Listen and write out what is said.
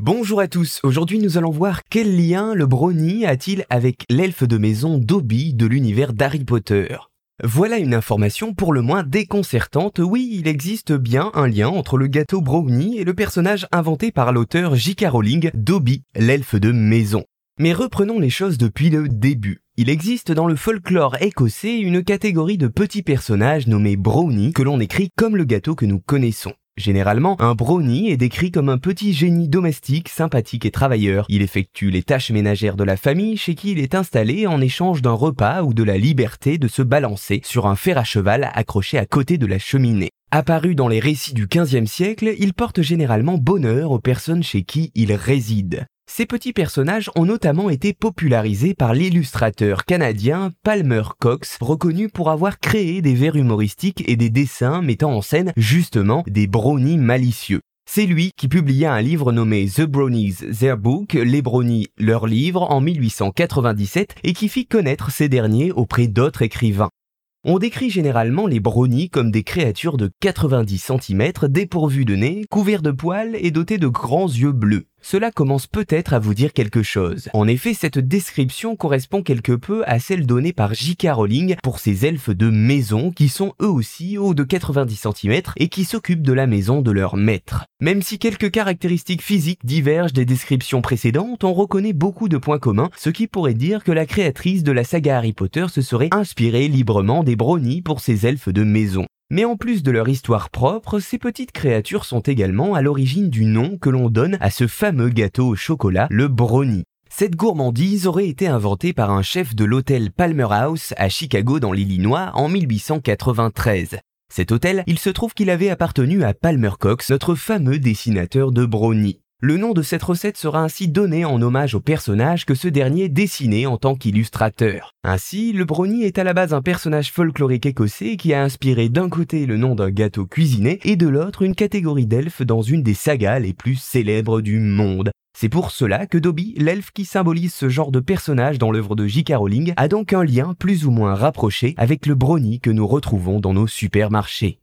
Bonjour à tous, aujourd'hui nous allons voir quel lien le brownie a-t-il avec l'elfe de maison Dobby de l'univers d'Harry Potter. Voilà une information pour le moins déconcertante, oui il existe bien un lien entre le gâteau brownie et le personnage inventé par l'auteur J.K. Rowling, Dobby, l'elfe de maison. Mais reprenons les choses depuis le début. Il existe dans le folklore écossais une catégorie de petits personnages nommés brownies que l'on écrit comme le gâteau que nous connaissons. Généralement, un brownie est décrit comme un petit génie domestique, sympathique et travailleur. Il effectue les tâches ménagères de la famille chez qui il est installé en échange d'un repas ou de la liberté de se balancer sur un fer à cheval accroché à côté de la cheminée. Apparu dans les récits du XVe siècle, il porte généralement bonheur aux personnes chez qui il réside. Ces petits personnages ont notamment été popularisés par l'illustrateur canadien Palmer Cox, reconnu pour avoir créé des vers humoristiques et des dessins mettant en scène justement des brownies malicieux. C'est lui qui publia un livre nommé The Brownies Their Book, Les Brownies leur livre en 1897 et qui fit connaître ces derniers auprès d'autres écrivains. On décrit généralement les brownies comme des créatures de 90 cm dépourvues de nez, couverts de poils et dotés de grands yeux bleus cela commence peut-être à vous dire quelque chose. En effet, cette description correspond quelque peu à celle donnée par J.K. Rowling pour ces elfes de maison qui sont eux aussi hauts de 90 cm et qui s'occupent de la maison de leur maître. Même si quelques caractéristiques physiques divergent des descriptions précédentes, on reconnaît beaucoup de points communs, ce qui pourrait dire que la créatrice de la saga Harry Potter se serait inspirée librement des brownies pour ces elfes de maison. Mais en plus de leur histoire propre, ces petites créatures sont également à l'origine du nom que l'on donne à ce fameux gâteau au chocolat, le brownie. Cette gourmandise aurait été inventée par un chef de l'hôtel Palmer House à Chicago dans l'Illinois en 1893. Cet hôtel, il se trouve qu'il avait appartenu à Palmer Cox, notre fameux dessinateur de brownie. Le nom de cette recette sera ainsi donné en hommage au personnage que ce dernier dessinait en tant qu'illustrateur. Ainsi, le brownie est à la base un personnage folklorique écossais qui a inspiré d'un côté le nom d'un gâteau cuisiné et de l'autre une catégorie d'elfes dans une des sagas les plus célèbres du monde. C'est pour cela que Dobby, l'elfe qui symbolise ce genre de personnage dans l'œuvre de J.K. Rowling, a donc un lien plus ou moins rapproché avec le brownie que nous retrouvons dans nos supermarchés.